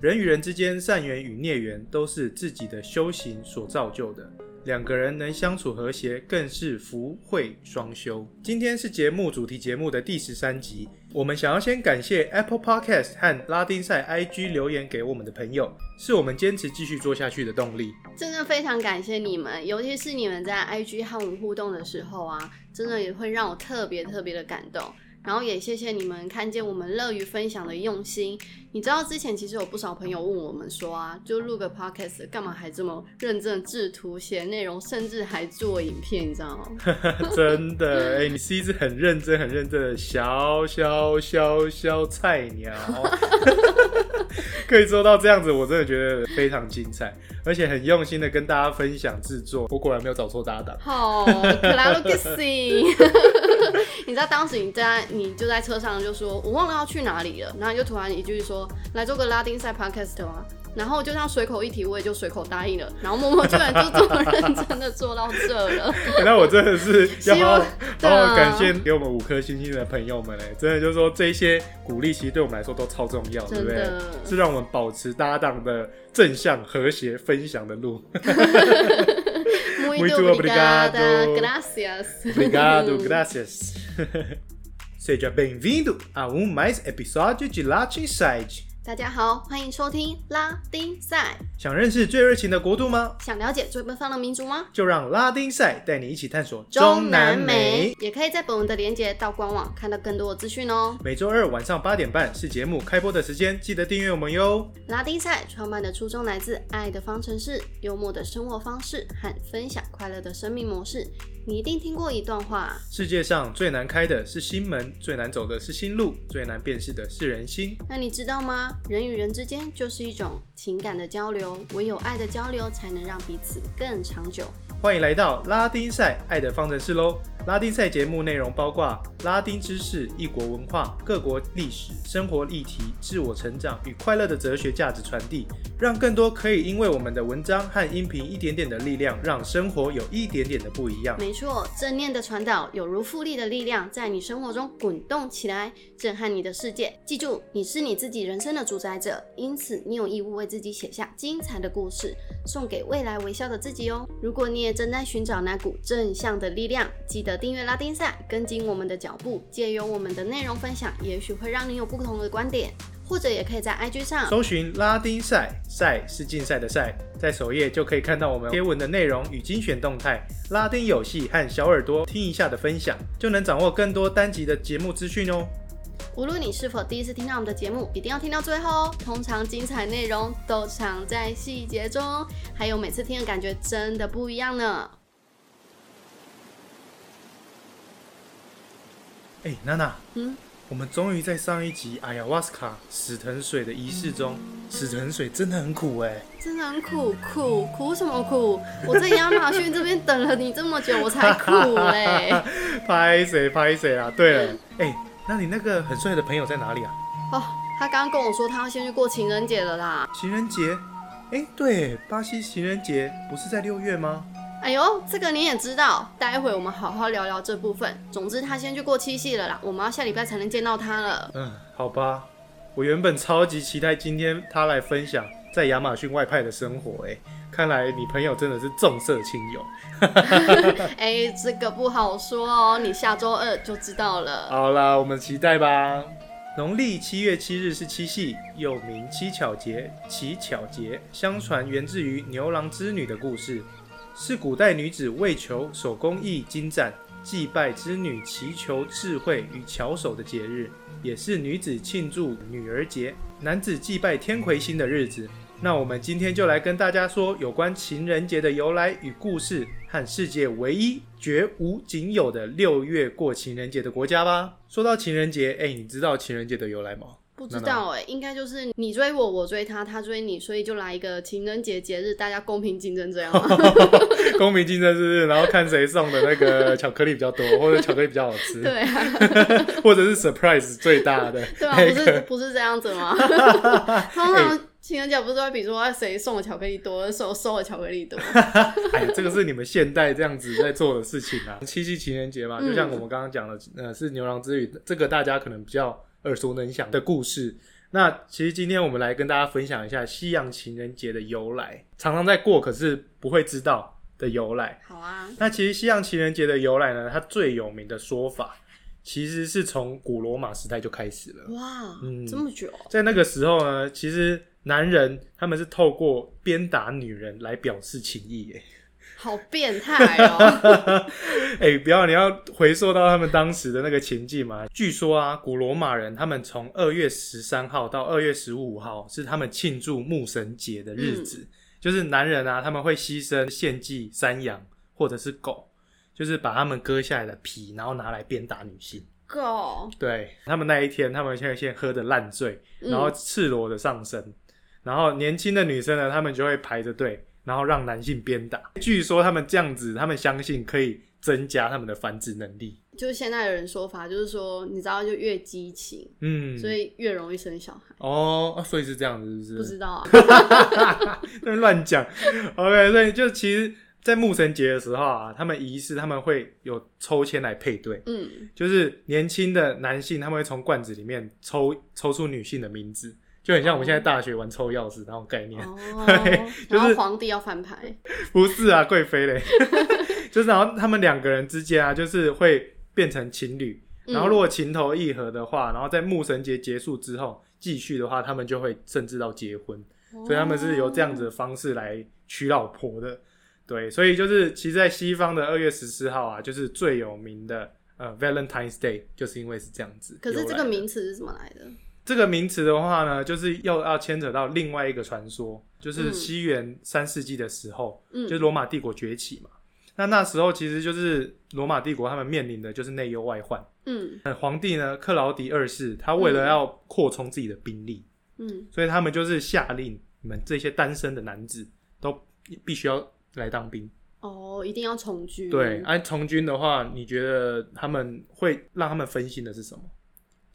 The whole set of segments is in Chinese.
人与人之间善缘与孽缘都是自己的修行所造就的。两个人能相处和谐，更是福慧双修。今天是节目主题节目的第十三集，我们想要先感谢 Apple Podcast 和拉丁赛 IG 留言给我们的朋友，是我们坚持继续做下去的动力。真的非常感谢你们，尤其是你们在 IG 和我们互动的时候啊，真的也会让我特别特别的感动。然后也谢谢你们看见我们乐于分享的用心。你知道之前其实有不少朋友问我们说啊，就录个 podcast 干嘛还这么认真制图写内容，甚至还做影片，你知道吗？真的，哎、你是一只很认真、很认真的小小小小菜鸟，可以做到这样子，我真的觉得非常精彩，而且很用心的跟大家分享制作。我果然没有找错搭档。好，克拉鲁克西。你知道当时你在你就在车上就说，我忘了要去哪里了，然后你就突然一句说来做个拉丁赛 podcast 吗？然后就这样随口一提，我也就随口答应了。然后默默居然就这么认真的做到这了。那我真的是要好好好好感谢给我们五颗星星的朋友们嘞，真的就是说这些鼓励，其实对我们来说都超重要，对不对？是让我们保持搭档的正向、和谐、分享的路。Muito obrigado. gracias. Obrigado, graças. Seja bem-vindo a um mais episódio de Latin Side。大家好，欢迎收听拉丁赛。想认识最热情的国度吗？想了解最奔放的民族吗？就让拉丁赛带你一起探索中南美。也可以在本文的连接到官网看到更多的资讯哦。每周二晚上八点半是节目开播的时间，记得订阅我们哟。拉丁赛创办的初衷来自爱的方程式、幽默的生活方式和分享快乐的生命模式。你一定听过一段话：世界上最难开的是心门，最难走的是心路，最难辨识的是人心。那你知道吗？人与人之间就是一种情感的交流，唯有爱的交流才能让彼此更长久。欢迎来到拉丁赛爱的方程式喽！拉丁赛节目内容包括拉丁知识、异国文化、各国历史、生活议题、自我成长与快乐的哲学价值传递，让更多可以因为我们的文章和音频一点点的力量，让生活有一点点的不一样。没错，正念的传导有如复利的力量，在你生活中滚动起来，震撼你的世界。记住，你是你自己人生的主宰者，因此你有义务为自己写下精彩的故事，送给未来微笑的自己哦。如果你也正在寻找那股正向的力量，记得订阅拉丁赛，跟紧我们的脚步，借由我们的内容分享，也许会让你有不同的观点。或者也可以在 IG 上搜寻拉丁赛，赛是竞赛的赛，在首页就可以看到我们贴文的内容与精选动态。拉丁游戏和小耳朵听一下的分享，就能掌握更多单集的节目资讯哦。无论你是否第一次听到我们的节目，一定要听到最后哦。通常精彩内容都藏在细节中，还有每次听的感觉真的不一样呢。哎，娜娜，嗯，我们终于在上一集哎呀瓦斯卡死藤水的仪式中，死藤水真的很苦哎。真的很苦，苦苦什么苦？我在亚马逊这边等了你这么久，我才苦嘞。拍谁拍谁啊！对了，哎，那你那个很帅的朋友在哪里啊？哦，他刚刚跟我说他要先去过情人节了啦。情人节？哎，对，巴西情人节不是在六月吗？哎呦，这个你也知道，待会我们好好聊聊这部分。总之，他先去过七夕了啦，我们要下礼拜才能见到他了。嗯，好吧，我原本超级期待今天他来分享在亚马逊外派的生活，哎，看来你朋友真的是重色轻友。哎，这个不好说哦，你下周二就知道了。好啦，我们期待吧。农历七月七日是七夕，又名七巧节、乞巧节。相传源自于牛郎织女的故事，是古代女子为求手工艺精湛，祭拜织女，祈求智慧与巧手的节日，也是女子庆祝女儿节、男子祭拜天魁星的日子。那我们今天就来跟大家说有关情人节的由来与故事，和世界唯一绝无仅有的六月过情人节的国家吧。说到情人节，哎、你知道情人节的由来吗？不知道哎、应该就是你追我，我追他，他追你，所以就来一个情人节节日，大家公平竞争这样吗？公平竞争是不是？然后看谁送的那个巧克力比较多，或者巧克力比较好吃，对啊，或者是 surprise 最大的对啊，不是不是这样子吗？通常情人节不是会比说谁送的巧克力多，收收的巧克力多？哎呀，这个是你们现代这样子在做的事情啊。七夕情人节嘛，嗯就像我们刚刚讲的，呃，是牛郎织女，这个大家可能比较耳熟能详的故事。那其实今天我们来跟大家分享一下西洋情人节的由来，常常在过，可是不会知道的由来。好啊，那其实西洋情人节的由来呢，它最有名的说法，其实是从古罗马时代就开始了。哇，嗯这么久，在那个时候呢，其实男人他们是透过鞭打女人来表示情意，哎，好变态哦！哎，不要，你要回溯到他们当时的那个情境嘛。据说啊，古罗马人他们从二月十三号到二月十五号是他们庆祝牧神节的日子，就是男人啊，他们会牺牲献祭山羊或者是狗，就是把他们割下来的皮，然后拿来鞭打女性。狗，对他们那一天，他们现在先喝的烂醉，嗯然后赤裸的上身，然后年轻的女生呢，他们就会排着队，然后让男性鞭打。据说他们这样子，他们相信可以增加他们的繁殖能力。就是现在的人说法，就是说，你知道，就越激情，嗯，所以越容易生小孩。哦，啊所以是这样子，是不是？不知道啊，那乱讲。OK，所以就其实，在牧神节的时候啊，他们仪式他们会有抽签来配对，嗯，就是年轻的男性他们会从罐子里面抽抽出女性的名字，就很像我们现在大学玩抽钥匙那种概念。哦，就是然后皇帝要翻牌，不是啊，贵妃嘞，就是然后他们两个人之间啊，就是会变成情侣。然后如果情投意合的话，然后在牧神节结束之后继续的话，他们就会甚至到结婚。所以他们是由这样子的方式来娶老婆的。对，所以就是其实，在西方的二月十四号啊，就是最有名的呃 Valentine's Day，就是因为是这样子。可是这个名词是怎么来的？这个名词的话呢，就是又要牵扯到另外一个传说，就是嗯西元三世纪的时候，嗯就是罗马帝国崛起嘛。那那时候其实就是罗马帝国他们面临的就是内忧外患。嗯呃皇帝呢，克劳迪二世，他为了要扩充自己的兵力，嗯，所以他们就是下令你们这些单身的男子都必须要来当兵。哦，一定要从军。对，，按、从军的话，你觉得他们会让他们分心的是什么？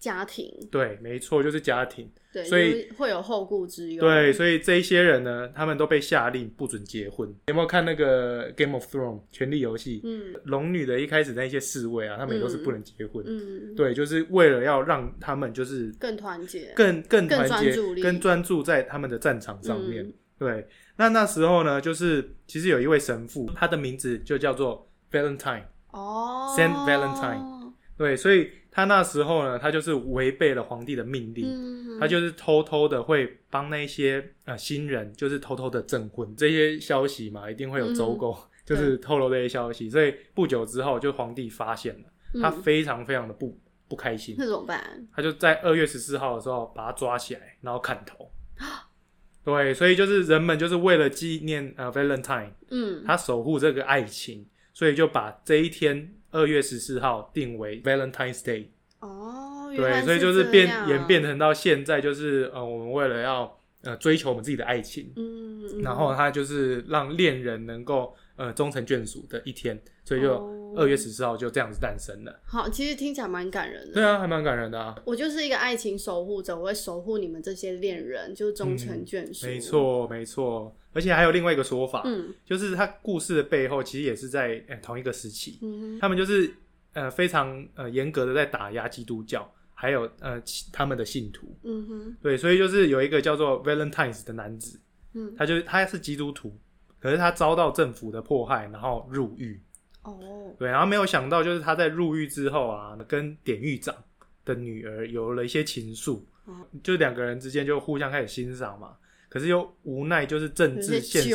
家庭，对，没错，就是家庭。对，所以就是会有后顾之忧。对，，所以这一些人呢，他们都被下令不准结婚。有没有看那个《Game of Thrones》权力游戏？嗯龙女的一开始那些侍卫啊，他们也都是不能结婚。嗯，对，就是为了要让他们就是更团结。更更更团结更专注在他们的战场上面。嗯对，那那时候呢，就是其实有一位神父，他的名字就叫做 Valentine。哦 Saint Valentine 对，所以他那时候呢，他就是违背了皇帝的命令，嗯，他就是偷偷的会帮那些呃新人，就是偷偷的证婚。这些消息嘛，一定会有走狗，就是透露这些消息。所以不久之后，就皇帝发现了，他嗯非常非常的不不开心，那怎么办？他就在二月十四号的时候把他抓起来，然后砍头。对，所以就是人们就是为了纪念呃 Valentine，嗯，他守护这个爱情，所以就把这一天二月十四号定为 Valentine's Day。哦，对，所以就是变演变成到现在，就是呃，我们为了要呃追求我们自己的爱情，嗯，嗯。然后他就是让恋人能够呃终成眷属的一天，所以就哦二月十四号就这样子诞生了。好，其实听起来蛮感人的。对啊，还蛮感人的啊。我就是一个爱情守护者，我会守护你们这些恋人，就是终成眷属。嗯没，错，没错，而且还有另外一个说法，嗯就是他故事的背后其实也是在、呃同一个时期，嗯他们就是呃非常呃严格的在打压基督教，还有呃他们的信徒。嗯哼，对，所以就是有一个叫做 Valentines 的男子，嗯，他就是他是基督徒，可是他遭到政府的迫害，然后入狱。哦，对，然后没有想到就是他在入狱之后啊，跟典狱长的女儿有了一些情愫，哦就两个人之间就互相开始欣赏嘛。可是又无奈就是政治现实，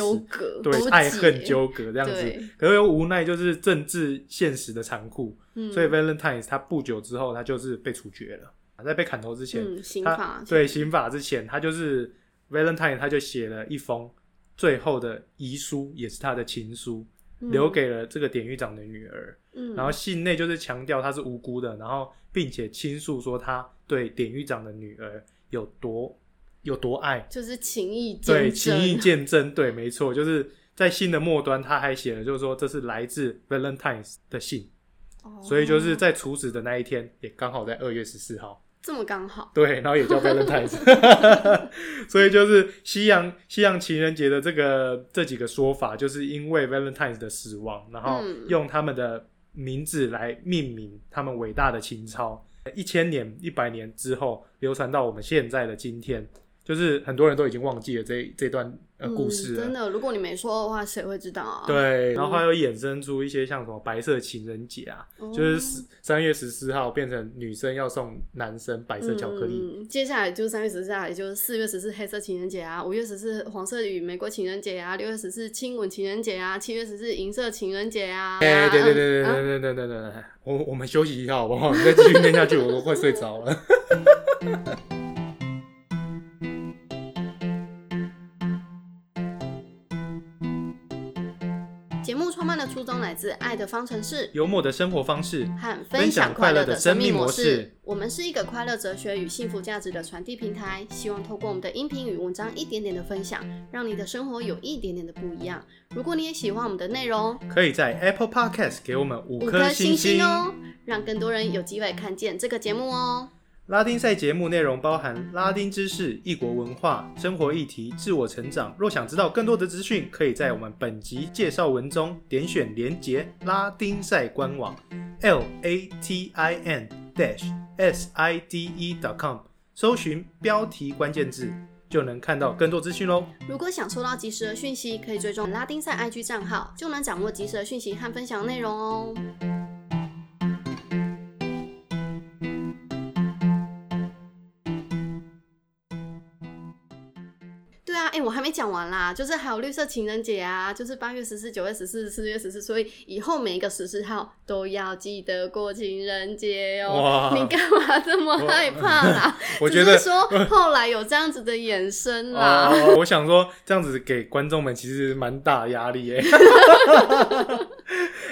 对爱恨纠葛这样子。可是又无奈就是政治现实的残酷，嗯所以 Valentines 他不久之后他就是被处决了，在被砍头之前，嗯，刑他法对刑法之前，他就是 Valentine，他就写了一封最后的遗书，也是他的情书，嗯留给了这个典狱长的女儿。嗯，然后信内就是强调他是无辜的，然后并且倾诉说他对典狱长的女儿有多有多爱，就是情谊对情谊见证，对，没错，就是在信的末端，他还写了，就是说这是来自 Valentine 的信，哦。所以就是在处死的那一天，也刚好在二月十四号。这么刚好，对，然后也叫 Valentine's，所以就是西洋西洋情人节的这个这几个说法，就是因为 Valentine's 的死亡，然后嗯。用他们的名字来命名他们伟大的情操，一千年、一百年之后流传到我们现在的今天，就是很多人都已经忘记了这这段呃故事真的，如果你没说的话，谁会知道啊？对，然后还有衍生出一些像什么白色情人节啊，哦，就是十三月十四号变成女生要送男生白色巧克力。嗯，接下来就是三月十四号，也就是四月十四黑色情人节啊，五月十四黄色与玫瑰情人节啊，六月十四亲吻情人节啊，七月十四银色情人节啊。哎、对对对对对对对对对，我我们休息一下好不好？你再继续念下去，我都快睡着了。初衷来自爱的方程式幽默的生活方式，和分分享快乐的的生命模式。我们是一个快乐哲学与幸福价值的传递平台，希望透过我们的音频与文章一点点的分享，让你的生活有一点点的不一样。如果你也喜欢我们的内容，可以在 Apple Podcast 给我们五颗星星哦，让更多人有机会看见这个节目哦。拉丁赛节目内容包含拉丁知识、异国文化、生活议题、自我成长。若想知道更多的资讯，可以在我们本集介绍文中点选连结拉丁赛官网 l a t i n dash s i d e dot com，搜寻标题关键字就能看到更多资讯喽。如果想收到及时的讯息，可以追踪拉丁赛 IG 账号，就能掌握及时的讯息和分享内容哦。哎、我还没讲完啦，就是还有绿色情人节啊，就是八月十四、九月十四、四月十四，所以以后每一个十四号都要记得过情人节哦哇。你干嘛这么害怕啦？我觉得说 后来有这样子的衍生啦。哦，我想说这样子给观众们其实蛮大压力耶。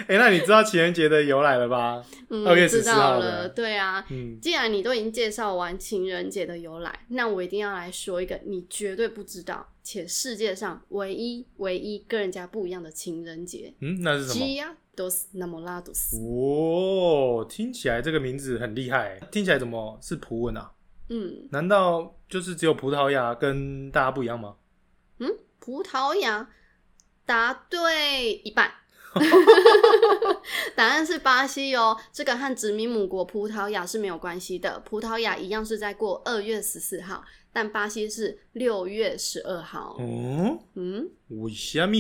哎、那你知道情人节的由来了吧？嗯，2月14知道号了，的对啊。嗯，既然你都已经介绍完情人节的由来，那我一定要来说一个你绝对不知道，且世界上唯一唯一跟人家不一样的情人节嗯，那是什么？，Dia dos Namorados。哦，听起来这个名字很厉害，听起来怎么是葡文啊？嗯难道就是只有葡萄牙跟大家不一样吗？嗯，葡萄牙答对一半。答案是巴西哦，这个和殖民母国葡萄牙是没有关系的。葡萄牙一样是在过二月十四号，但巴西是六月十二号。哦，嗯，为什么？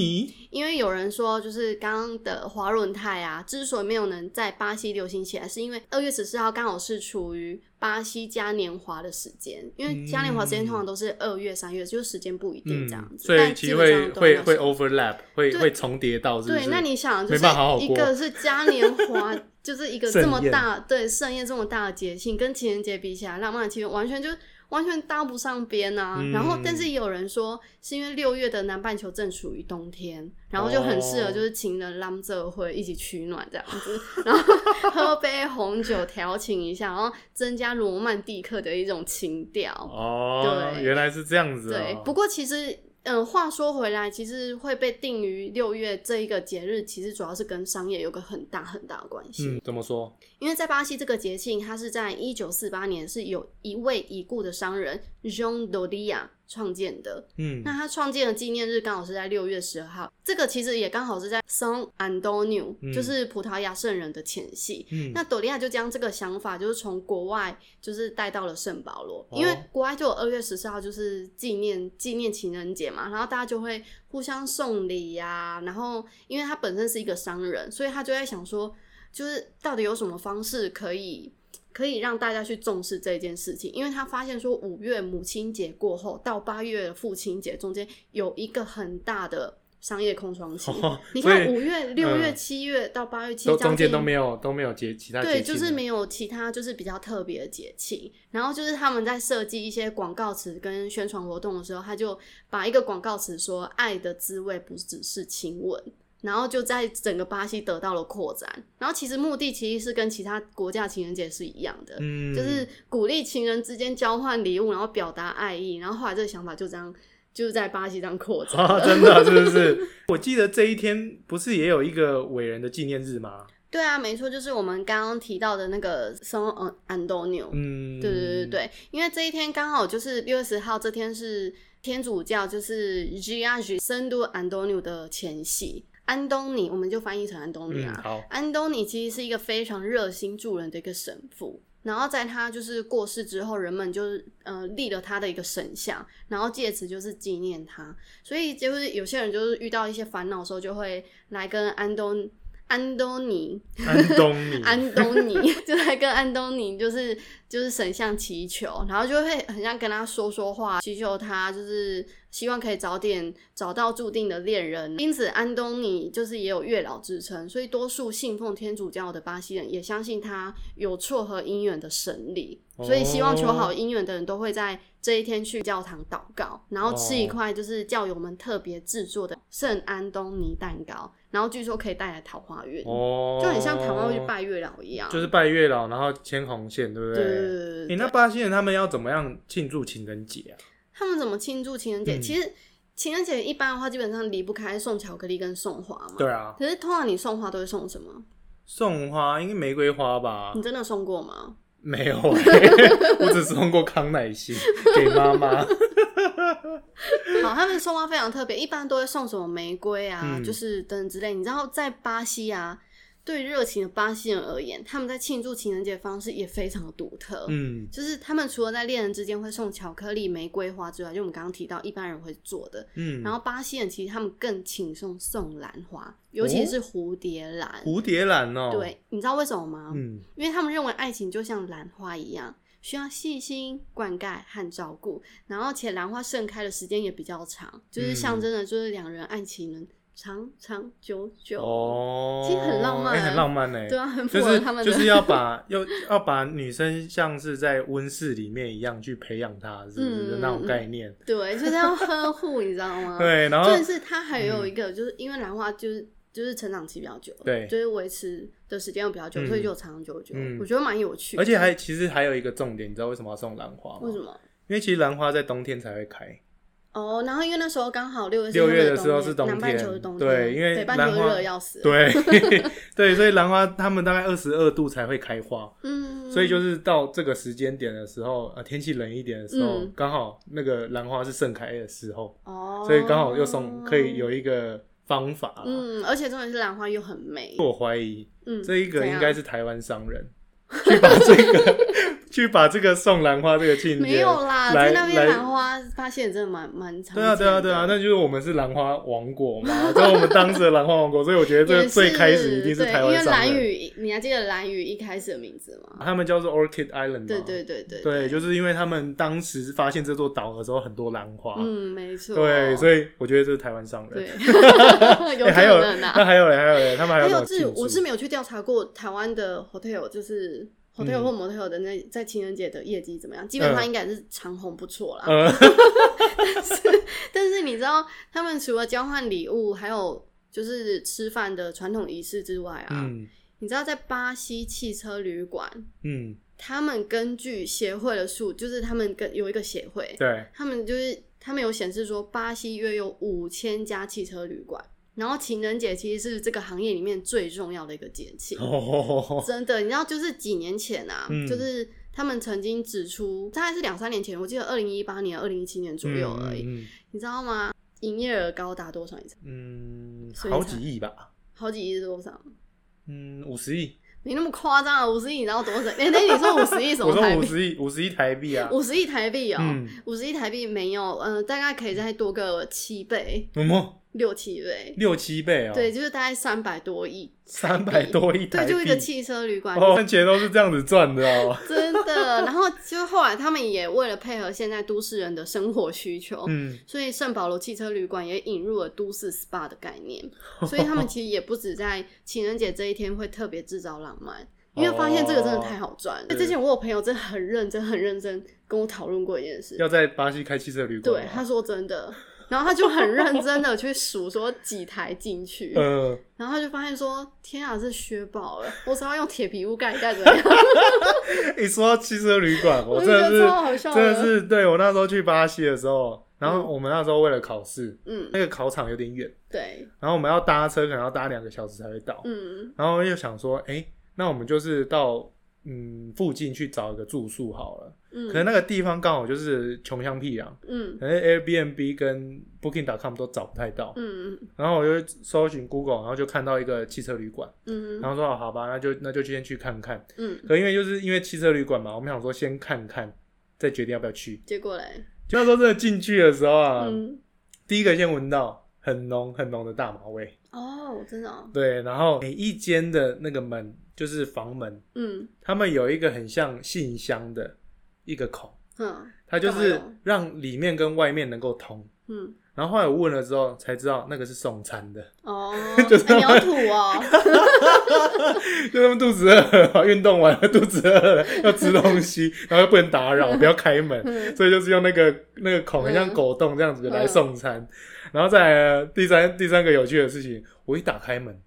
因为有人说，就是刚刚的华伦泰啊，之所以没有能在巴西流行起来，是因为二月十四号刚好是处于巴西嘉年华的时间。因为嘉年华时间通常都是二月、三月，就是时间不一定这样子。嗯所以但基本其实会会会 overlap，会会重叠到，是是？对，那你想，就是一个是嘉年华，就是一个这么大对盛宴这么大的节庆，跟情人节比起来，浪漫的气氛完全就完全搭不上边啊。嗯然后，但是也有人说，是因为六月的南半球正处于冬天，然后就很适合哦就是情人浪这会一起取暖这样子，然后喝杯红酒调情一下，然后增加罗曼蒂克的一种情调。哦，对原来是这样子、哦。对，不过其实，嗯，话说回来，其实会被定于六月这一个节日，其实主要是跟商业有个很大很大的关系。嗯，怎么说？因为在巴西这个节庆，它是在一九四八年是有一位已故的商人 João Doria 创建的。嗯那他创建的纪念日刚好是在六月十二号，这个其实也刚好是在 San Antonio，、嗯就是葡萄牙圣人的前夕。嗯，那朵利亚就将这个想法，就是从国外就是带到了圣保罗，哦因为国外就有二月十四号就是纪念纪念情人节嘛，然后大家就会互相送礼呀、然后因为他本身是一个商人，所以他就在想说，就是到底有什么方式可以。可以让大家去重视这件事情，因为他发现说五月母亲节过后到八月的父亲节中间有一个很大的商业空窗期。哦 你看五月、六月、嗯七月到八月，其都实中间都没有都没有节其他节对，就是没有其他就是比较特别的节气，然后就是他们在设计一些广告词跟宣传活动的时候，他就把一个广告词说“爱的滋味不只是亲吻”，然后就在整个巴西得到了扩展。然后其实目的其实是跟其他国家情人节是一样的，嗯，就是鼓励情人之间交换礼物，然后表达爱意。然后后来这个想法就这样就是在巴西这样扩展。真的是不是？我记得这一天不是也有一个伟人的纪念日吗？对啊，没错，就是我们刚刚提到的那个 San Antonio。嗯，对对对对，因为这一天刚好就是六月十号，这天是天主教就是 g i a g 圣都安东尼的前夕。安东尼，我们就翻译成安东尼嗯，啊。好，安东尼其实是一个非常热心助人的一个神父。然后在他就是过世之后，人们就是呃立了他的一个神像，然后借此就是纪念他。所以就是有些人就是遇到一些烦恼的时候，就会来跟安东安东尼安东尼，安东尼就来跟安东尼就是就是神像祈求，然后就会很像跟他说说话，祈求他就是希望可以早点找到注定的恋人。因此，安东尼就是也有月老之称，所以多数信奉天主教的巴西人也相信他有撮合姻缘的神力。所以，希望求好姻缘的人都会在这一天去教堂祷告，然后吃一块就是教友们特别制作的圣安东尼蛋糕，然后据说可以带来桃花运，哦，就很像台湾会去拜月老一样。就是拜月老，然后牵红线，对不对？对对对对诶对那巴西人他们要怎么样庆祝情人节啊？他们怎么庆祝情人节？嗯其实情人节一般的话，基本上离不开送巧克力跟送花嘛。对啊，可是通常你送花都会送什么？送花应该玫瑰花吧你？真的送过吗？没有、欸，我只送过康乃馨给妈妈。好，他们送花非常特别，一般都会送什么玫瑰啊，嗯就是等等之类。你知道，在巴西啊，对热情的巴西人而言，他们在庆祝情人节的方式也非常的独特。嗯就是他们除了在恋人之间会送巧克力、玫瑰花之外，就我们刚刚提到一般人会做的，嗯，然后巴西人其实他们更倾送送兰花，尤其是蝴蝶兰。蝴蝶兰哦，，对，你知道为什么吗？嗯因为他们认为爱情就像兰花一样，需要细心灌溉和照顾，然后且兰花盛开的时间也比较长，就是象征的就是两人爱情能长长久久。哦，其实很浪漫欸很浪漫呢。对啊，很符就是合他们的。就是要把要要把女生像是在温室里面一样去培养她，是不是那种概念？对，就是要呵护，你知道吗？对，然后但是它还有一个，就是因为兰花就是就是成长期比较久，对就是维持的时间又比较久，嗯所以就长长久久。嗯我觉得蛮有趣的。而且还其实还有一个重点，你知道为什么要送兰花吗？为什？么？因为其实兰花在冬天才会开，哦，然后因为那时候刚好六月六月的时候是冬南半天球是冬天，对因为北半球热得要死。对对，所以兰花它们大概二十二度才会开花，嗯，所以就是到这个时间点的时候，呃，天气冷一点的时候嗯，刚、好那个兰花是盛开的时候，哦，所以刚好又送可以有一个方法。嗯，而且重点是兰花又很美，我怀疑嗯，这一个应该是台湾商人去把这个去把这个送兰花这个庆没有啦，在那边兰花发现真的蛮蛮长对啊，对啊，对啊，那就是我们是兰花王国嘛，就是我们当时的兰花王国，所以我觉得这个最开始一定是对台湾因为蓝商人。屿，你还记得蓝雨一开始的名字吗？他们叫做 Orchid Island 嘛对对对对对，就是因为他们当时发现这座岛的时候很多兰花，嗯，没错，对，所以以我觉得这是台湾商人。对，还有。那 还有嘞，还有嘞，他们还有还有？我是没有去调查过台湾的 hotel，就是。Hotel 嗯。或 motel 的那在情人节的业绩怎么样？基本上嗯。应该是长虹不错啦。呃，但是你知道，他们除了交换礼物，还有就是吃饭的传统仪式之外啊，嗯。你知道在巴西汽车旅馆，嗯，他们根据协会的数，就是他们跟有一个协会，对，他们就是他们有显示说，巴西约有五千家汽车旅馆，然后情人节其实是这个行业里面最重要的一个节庆。哦，真的，你知道，就是几年前啊，嗯就是他们曾经指出，大概是两三年前，我记得二零一八年、二零一七年左右而已，嗯你知道吗？营业额高达多少？嗯，好几亿吧，好几亿是多少？嗯，五十亿，你那么夸张啊，五十亿你知道多少？哎、那你说五十亿什我说么台币？五十亿，五十亿台币啊，五十亿台币哦、嗯五十亿台币没有，呃，大概可以再多个七倍、什么六七倍，六七倍哦，对，，就是大概三百多亿，三百多亿对，就一个汽车旅馆，哦，赚钱都是这样子赚的哦，真的。然后就后来他们也为了配合现在都市人的生活需求，嗯，所以圣保罗汽车旅馆也引入了都市 SPA 的概念，所以他们其实也不止在情人节这一天会特别制造浪漫。因为发现这个真的太好赚之前我有朋友真的很认真、很认真跟我讨论过一件事，要在巴西开汽车旅馆，对，他说真的，然后他就很认真的去数说几台进去，嗯，然后他就发现说，天啊，这雪爆了，我只要用铁皮屋盖盖怎么样？一说到汽车旅馆，我我真的是真的的是对我那时候去巴西的时候，然后嗯我们那时候为了考试，嗯，那个考场有点远，对，然后我们要搭车，可能要搭两个小时才会到，嗯然后又想说，哎、那我们就是到嗯附近去找一个住宿好了。嗯，可能那个地方刚好就是穷乡僻壤，嗯。可能 Airbnb 跟 Booking.com 都找不太到。嗯嗯。然后我就搜寻 Google，然后就看到一个汽车旅馆，嗯然后说哦好吧，那就那就先去看看。嗯，可因为就是因为汽车旅馆嘛，我们想说先看看，再决定要不要去。结果嘞，就那时候真的进去的时候啊，嗯，第一个先闻到很浓很浓的大麻味，哦，真的哦，对，然后每一间的那个门就是房门，嗯。他们有一个很像信箱的一个孔，嗯它就是让里面跟外面能够通。嗯，然后后来我问了之后才知道，那个是送餐的，哦，就是哎你好土哦，就他们肚子饿了，运动完了肚子饿了 要吃东西，然后又不能打扰，不要开门，嗯。所以就是用那个那个孔，很像狗洞这样子来送餐。然后再第三第三个有趣的事情，我一打开门，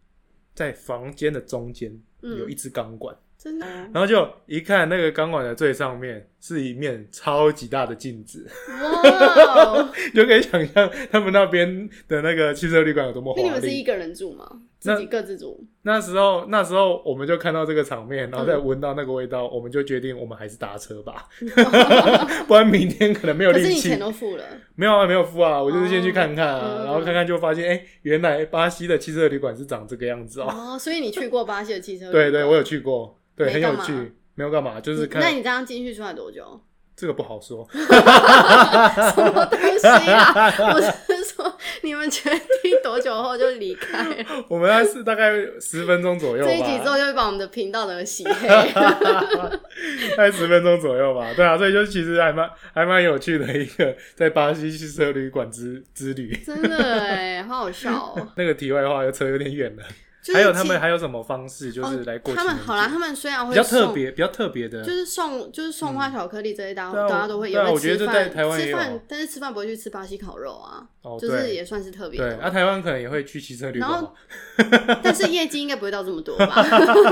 在房间的中间嗯。有一支钢管，真的哦，然后就一看那个钢管的最上面是一面超级大的镜子，哇哦，就可以想象他们那边的那个汽车旅馆有多么那你。们是一个人住吗？自己各自住？那时候那时候我们就看到这个场面，然后再闻到那个味道，我们就决定我们还是搭车吧，不然明天可能没有力气你钱。都付了，没有啊，没有付啊，我就是先去看看啊，然后看看就发现，哎、原来巴西的汽车旅馆是长这个样子哦。哦，所以你去过巴西的汽车旅馆？对对，我有去过，对，很有趣。没有干嘛，就是看那你这样进去出来多久？这个不好说。什么东西啊？我是说，你们决定多久后就离开了？我们还是大概十分钟左右吧，这一集之后就会把我们的频道的洗黑。大概十分钟左右吧。对啊，所以就其实还蛮还蛮有趣的一个在巴西汽车旅馆之之旅。真的哎，好好笑哦。那个题外话又扯有点远了。就是还有他其们还有什么方式，就是来过他们好啦，他们虽然会比较特送，别、比较特别的，就是送就是送花巧克力这些，大家大家都会对。我觉得这在台湾吃饭，但是吃饭不会去吃巴西烤肉啊，哦，就是也算是特别对，那。啊，台湾可能也会去汽车旅馆然嘛后，但是业绩应该不会到这么多吧？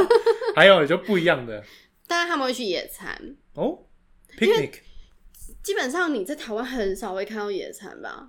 还有就不一样的但是他们会去野餐，哦，picnic，基本上你在台湾很少会看到野餐吧？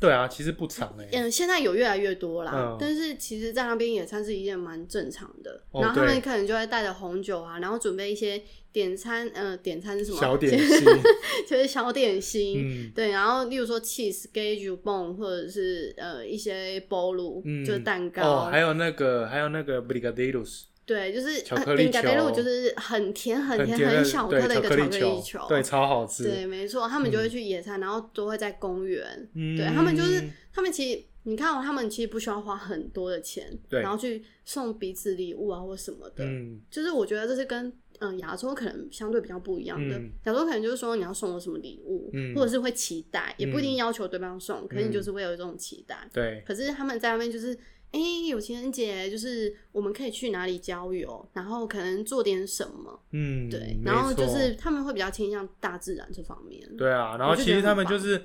对啊，其实不长哎，嗯，现在有越来越多啦，嗯但是其实，在那边野餐是一件蛮正常的。哦然后他们可能就会带着红酒啊，然后准备一些点餐，呃，点餐是什么？小点心，就是小点心。嗯对，然后例如说 cheese、g a g e bon，或者是呃一些 bolu，、嗯，就是蛋糕。哦，还有那个还有那个 brigadeiros，对，就是巧克力呃 b i 球就是很甜很甜很小颗的一个巧克力球球。，对，超好吃，对，没错，他们就会去野餐，然后都会在公园。嗯对他们就是，他们其实你看哦，他们其实不需要花很多的钱，然后去送彼此礼物啊或什么的。嗯，就是我觉得这是跟嗯亚洲可能相对比较不一样的。嗯亚洲可能就是说你要送我什么礼物，嗯或者是会期待，也不一定要求对方送，可是你嗯就是会有这种期待。对，可是他们在那边就是。哎、有情人节就是我们可以去哪里郊游，然后可能做点什么，嗯，对，然后就是他们会比较倾向大自然这方面。对啊，然后其实他们就是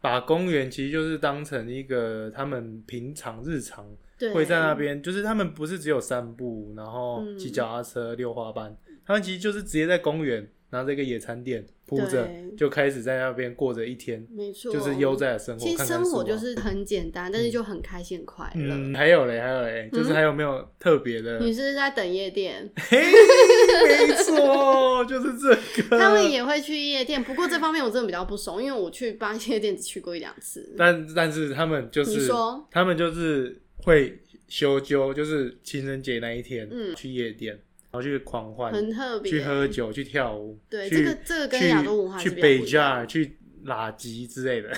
把公园其实就是当成一个他们平常日常对，会在那边，就是他们不是只有散步，然后嗯骑脚踏车、溜滑板，他们其实就是直接在公园拿着一个野餐垫铺着，就开始在那边过着一天，没错，就是悠哉的生活。其实生活就是很简单，但是就很开心很快乐。嗯，还有嘞，还有嘞，就是还有没有特别的？你是在等夜店？嘿，没错，就是这个。他们也会去夜店，不过这方面我真的比较不熟，因为我去帮夜店只去过一两次。但但是他们就是说，他们就是会休休，就是情人节那一天，嗯去夜店，然后去狂欢，很特别，去喝酒，去跳舞，对，这个这个跟亚洲文化去北加，去拉吉之类的，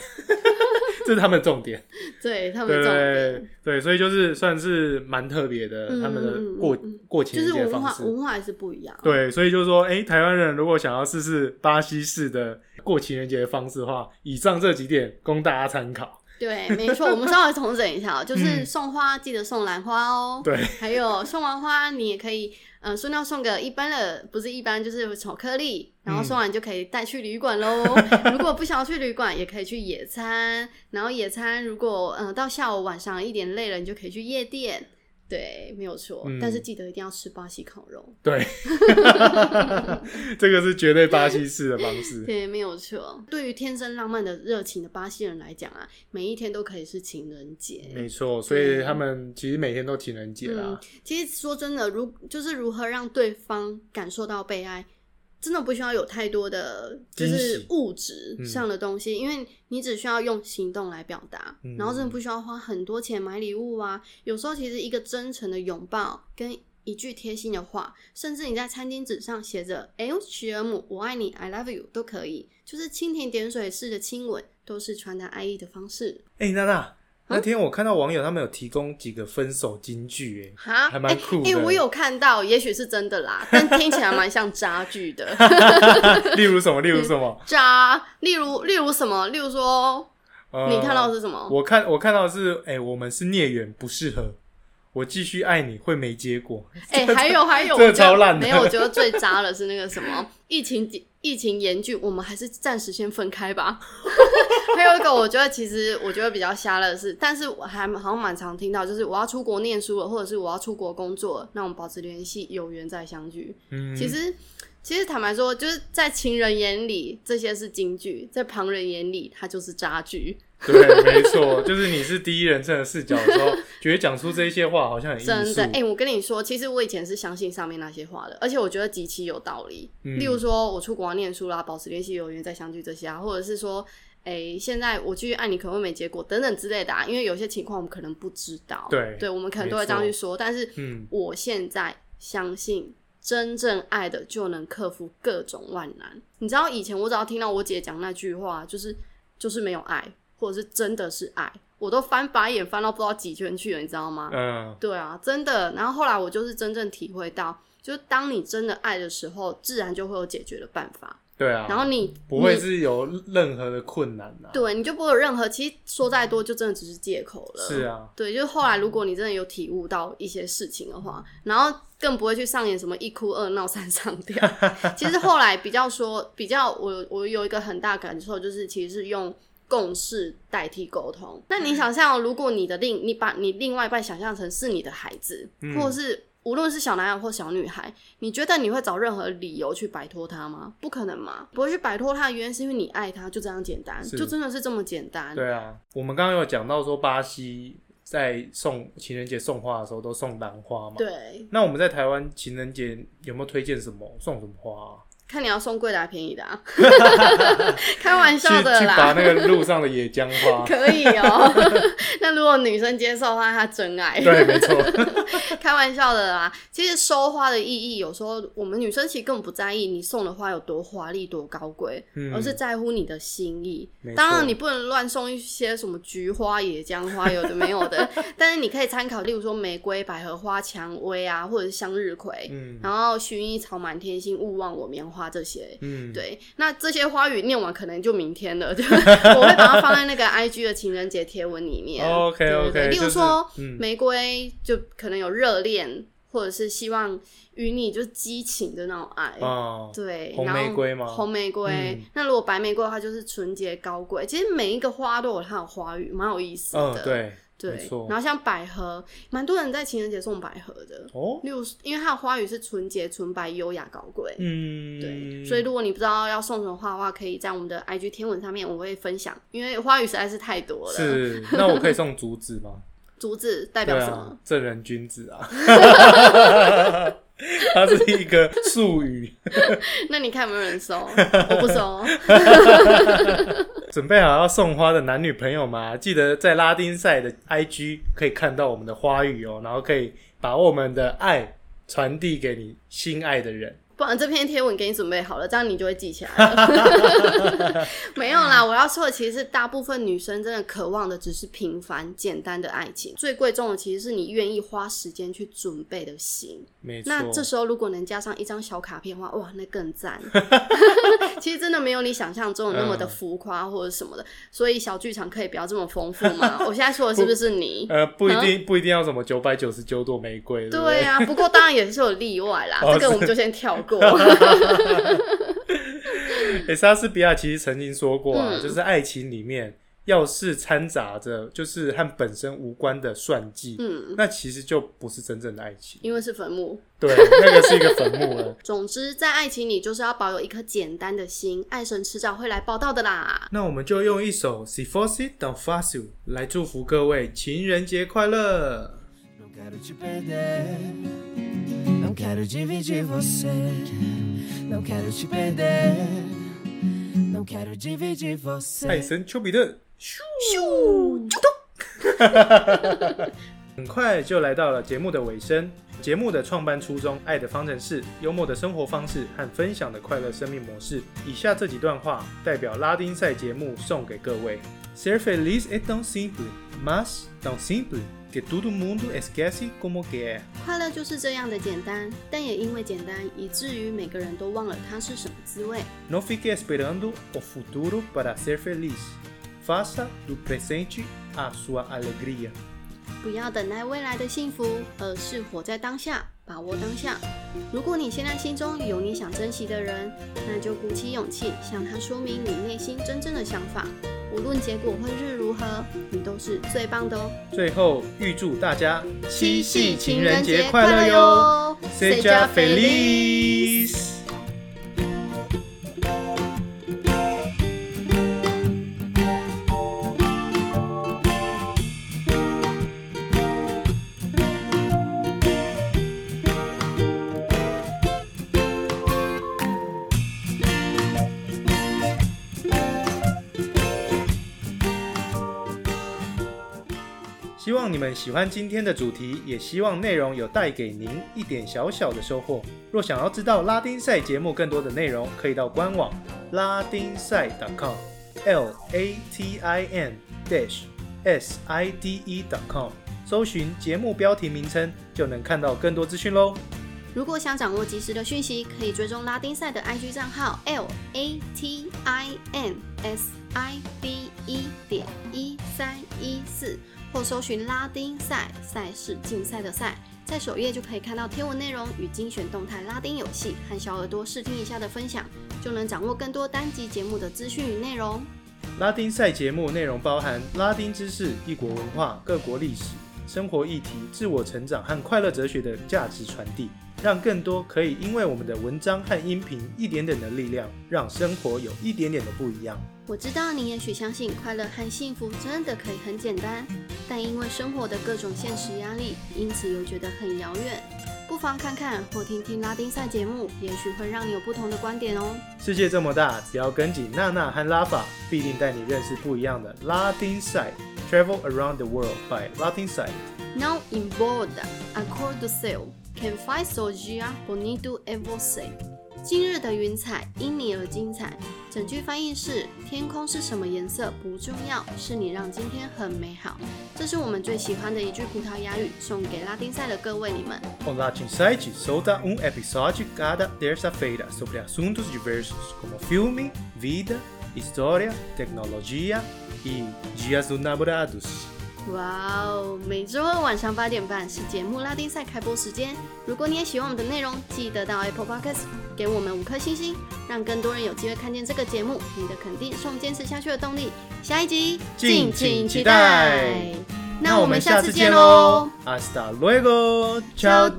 这是他们的重点。对他们重对点，对，所以就是算是蛮特别的，嗯他们的过过情就是文化人节方式。文化还是不一样。对，所以就是说，哎、台湾人如果想要试试巴西式的过情人节的方式的话，以上这几点供大家参考。对，没错，我们稍微重整一下哦，就是嗯送花记得送兰花哦。对，还有送完花，你也可以，呃，顺道送个一般的，不是一般就是巧克力，然后送完就可以带去旅馆喽。如果不想要去旅馆，也可以去野餐，然后野餐如果呃到下午晚上一点累了，你就可以去夜店。对，没有错。嗯但是记得一定要吃巴西烤肉。对，这个是绝对巴西式的方式。对，没有错。对于天生浪漫的热情的巴西人来讲啊，每一天都可以是情人节。没错，所以他们其实每天都情人节嗯啦。，其实说真的，如就是如何让对方感受到被爱，真的不需要有太多的就是物质嗯上的东西，因为你只需要用行动来表达，嗯然后真的不需要花很多钱买礼物啊。有时候其实一个真诚的拥抱跟一句贴心的话，甚至你在餐巾纸上写着“哎呦，曲尔姆，我爱你，I love you” 都可以，就是蜻蜓点水式的亲吻，都是传达爱意的方式。哎、娜娜，嗯那天我看到网友他们有提供几个分手金句，哈，还蛮酷的哎、我有看到，也许是真的啦，但听起来蛮像渣剧的。哎，例如什么？例如什么？渣，例如例如什么？例如说，呃你看到的是什么？我看我看到的是，哎、我们是孽缘，不适合。我继续爱你会没结果。哎、还有还有，这超烂的没有，我觉得最渣的是那个什么，疫情疫情严峻，我们还是暂时先分开吧。还有一个，我觉得其实我觉得比较瞎的是，但是我还好像蛮常听到，就是我要出国念书了，或者是我要出国工作了，那我们保持联系，有缘再相聚。嗯，其实，其实坦白说，就是在情人眼里这些是金句，在旁人眼里它就是渣剧。对，没错，就是你是第一人称的视角的时候，觉得讲出这些话好像很真的，哎、。我跟你说，其实我以前是相信上面那些话的，而且我觉得极其有道理。嗯例如说，我出国念书啦，保持联系，有缘再相聚这些啊，或者是说，哎、现在我继续爱你可能会没结果等等之类的啊，因为有些情况我们可能不知道，对对，我们可能都会这样去说，但是嗯，我现在相信。真正爱的就能克服各种万难。你知道以前我只要听到我姐讲那句话，就是就是没有爱，或者是真的是爱，我都翻白眼翻到不知道几圈去了，你知道吗？嗯，对啊，真的。然后后来我就是真正体会到，就是当你真的爱的时候，自然就会有解决的办法。对啊，然后你不会是有任何的困难呐、对，你就不会有任何，其实说再多，就真的只是借口了。是啊，对，就是后来如果你真的有体悟到一些事情的话，然后更不会去上演什么一哭二闹三上吊。其实后来比较说，比较我我有一个很大感受，就是其实是用共识代替沟通。那你想象，如果你的另你把你另外一半想象成是你的孩子，嗯或者是。无论是小男孩或小女孩，你觉得你会找任何理由去摆脱他吗？不可能嘛！不会去摆脱他的原因是因为你爱他，就这样简单，就真的是这么简单。对啊。我们刚刚有讲到说，巴西在送情人节送花的时候都送兰花嘛。。对，那我们在台湾情人节有没有推荐什么送什么花、啊？看你要送贵的还便宜的啊，开玩笑的去拔啦，那个路上的野姜花。可以哦。那如果女生接受的话，她真爱。对，没错。开玩笑的啦。其实收花的意义，有时候我们女生其实根本不在意你送的花有多华丽、多高贵，嗯而是在乎你的心意当然，你不能乱送一些什么菊花、野姜花，有的没有的。但是你可以参考，例如说玫瑰、百合花、蔷薇啊，或者是向日葵，嗯然后薰衣草、满天星、勿忘我、棉花这些。嗯，对，那这些花语念完可能就明天了，就我会把它放在那个 IG 的情人节贴文里面。OK 对对 OK，对例如就是说、嗯玫瑰，就可能有热恋，或者是希望与你就是激情的那种爱。哦，对，红玫瑰吗红玫瑰。嗯那如果白玫瑰的话，就是纯洁高贵。其实每一个花都有它的花语，蛮有意思的。嗯，对，对然后像百合，蛮多人在情人节送百合的。哦，例如，因为它的花语是纯洁、纯白、优雅、高贵。嗯，对，所以如果你不知道要送什么花的话，可以在我们的 IG 天文上面我会分享，因为花语实在是太多了。是，那我可以送竹子吗？竹子代表什么？正人君子啊，它是一个术语。那你看有没有人收？我不收。准备好要送花的男女朋友们啊，记得在拉丁赛的 IG 可以看到我们的花语哦，然后可以把我们的爱传递给你心爱的人。不然这篇贴文给你准备好了，这样你就会记起来了。没有啦，我要说的其实是大部分女生真的渴望的只是平凡简单的爱情，最贵重的其实是你愿意花时间去准备的心。没错，那这时候如果能加上一张小卡片的话，哇，那更赞。其实真的没有你想象中的那么的浮夸或者什么的，所以小剧场可以不要这么丰富嘛。我现在说的是不是你？呃不一定不一定要什么九百九十九朵玫瑰，对啊，不过当然也是有例外啦，哦这个我们就先跳 莎士比亚其实曾经说过啊，嗯就是爱情里面要是掺杂着就是和本身无关的算计，嗯，那其实就不是真正的爱情。因为是坟墓。对，那个是一个坟墓了。总之，在爱情里就是要保有一颗简单的心，爱神迟早会来报道的啦。那我们就用一首《Si fosse tão fácil》来祝福各位情人节快乐。Não quero dividir você. Não quero te perder, não quero dividir 爱 você. 神丘比特，咻，很快就来到了节目的尾声。节目的创办初衷，爱的方程式，幽默的生活方式和分享的快乐生命模式。以下这几段话代表拉丁赛节目送给各位：Ser feliz é tão simples, mas tão simples que todo mundo esquece como que é。快乐就是这样的简单，但也因为简单，以至于每个人都忘了它是什么滋味。Não fique esperando o futuro para ser feliz. Faça do presente a sua alegria. 不要等待未来的幸福，而是活在当下，把握当下。如果你现在心中有你想珍惜的人，那就鼓起勇气向他说明你内心真正的想法。无论结果会是如何，你都是最棒的哦！最后，预祝大家七夕情人节快乐哟 Seja feliz！喜欢今天的主题，也希望内容有带给您一点小小的收获。若想要知道拉丁赛节目更多的内容，可以到官网拉丁赛 .com，l a t i n dash s i d e com，搜寻节目标题名称，就能看到更多资讯喽。如果想掌握及时的讯息，可以追踪拉丁赛的 IG 账号 L A T I N S I D 一点一三一四，或搜寻拉丁赛赛事竞赛的赛，在首页就可以看到贴文内容与精选动态拉丁游戏和小耳朵试听一下的分享，就能掌握更多单集节目的资讯与内容。拉丁赛节目内容包含拉丁知识、异国文化、各国历史、生活议题、自我成长和快乐哲学的价值传递，让更多可以因为我们的文章和音频一点点的力量，让生活有一点点的不一样。我知道你也许相信快乐和幸福真的可以很简单，但因为生活的各种现实压力，因此又觉得很遥远。不妨看看或听听拉丁赛节目，也许会让你有不同的观点哦。世界这么大，只要跟紧娜娜和拉法，必定带你认识不一样的拉丁赛。Travel around the world by 拉丁赛。Não importa a cor do céu, quem faz o dia bonito é você。今日的云彩因你而精彩。整句翻译是：天空是什么颜色不重要，是你让今天很美好。这是我们最喜欢的一句葡萄牙语，送给拉丁赛的各位你们。O Latin Site solta um episódio cada terça-feira sobre assuntos diversos como filme, vida, história, tecnologia e dias do namorados. 哇哦！每周二晚上八点半是节目拉丁赛开播时间。如果你也喜欢我们的内容，记得到 Apple Podcast 给我们五颗星星，让更多人有机会看见这个节目。你的肯定是我们坚持下去的动力。下一集敬请期待。那我们下次见喽！Hasta luego. Ciao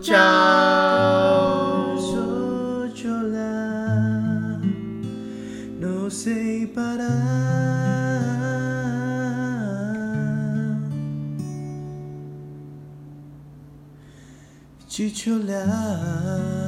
乞求了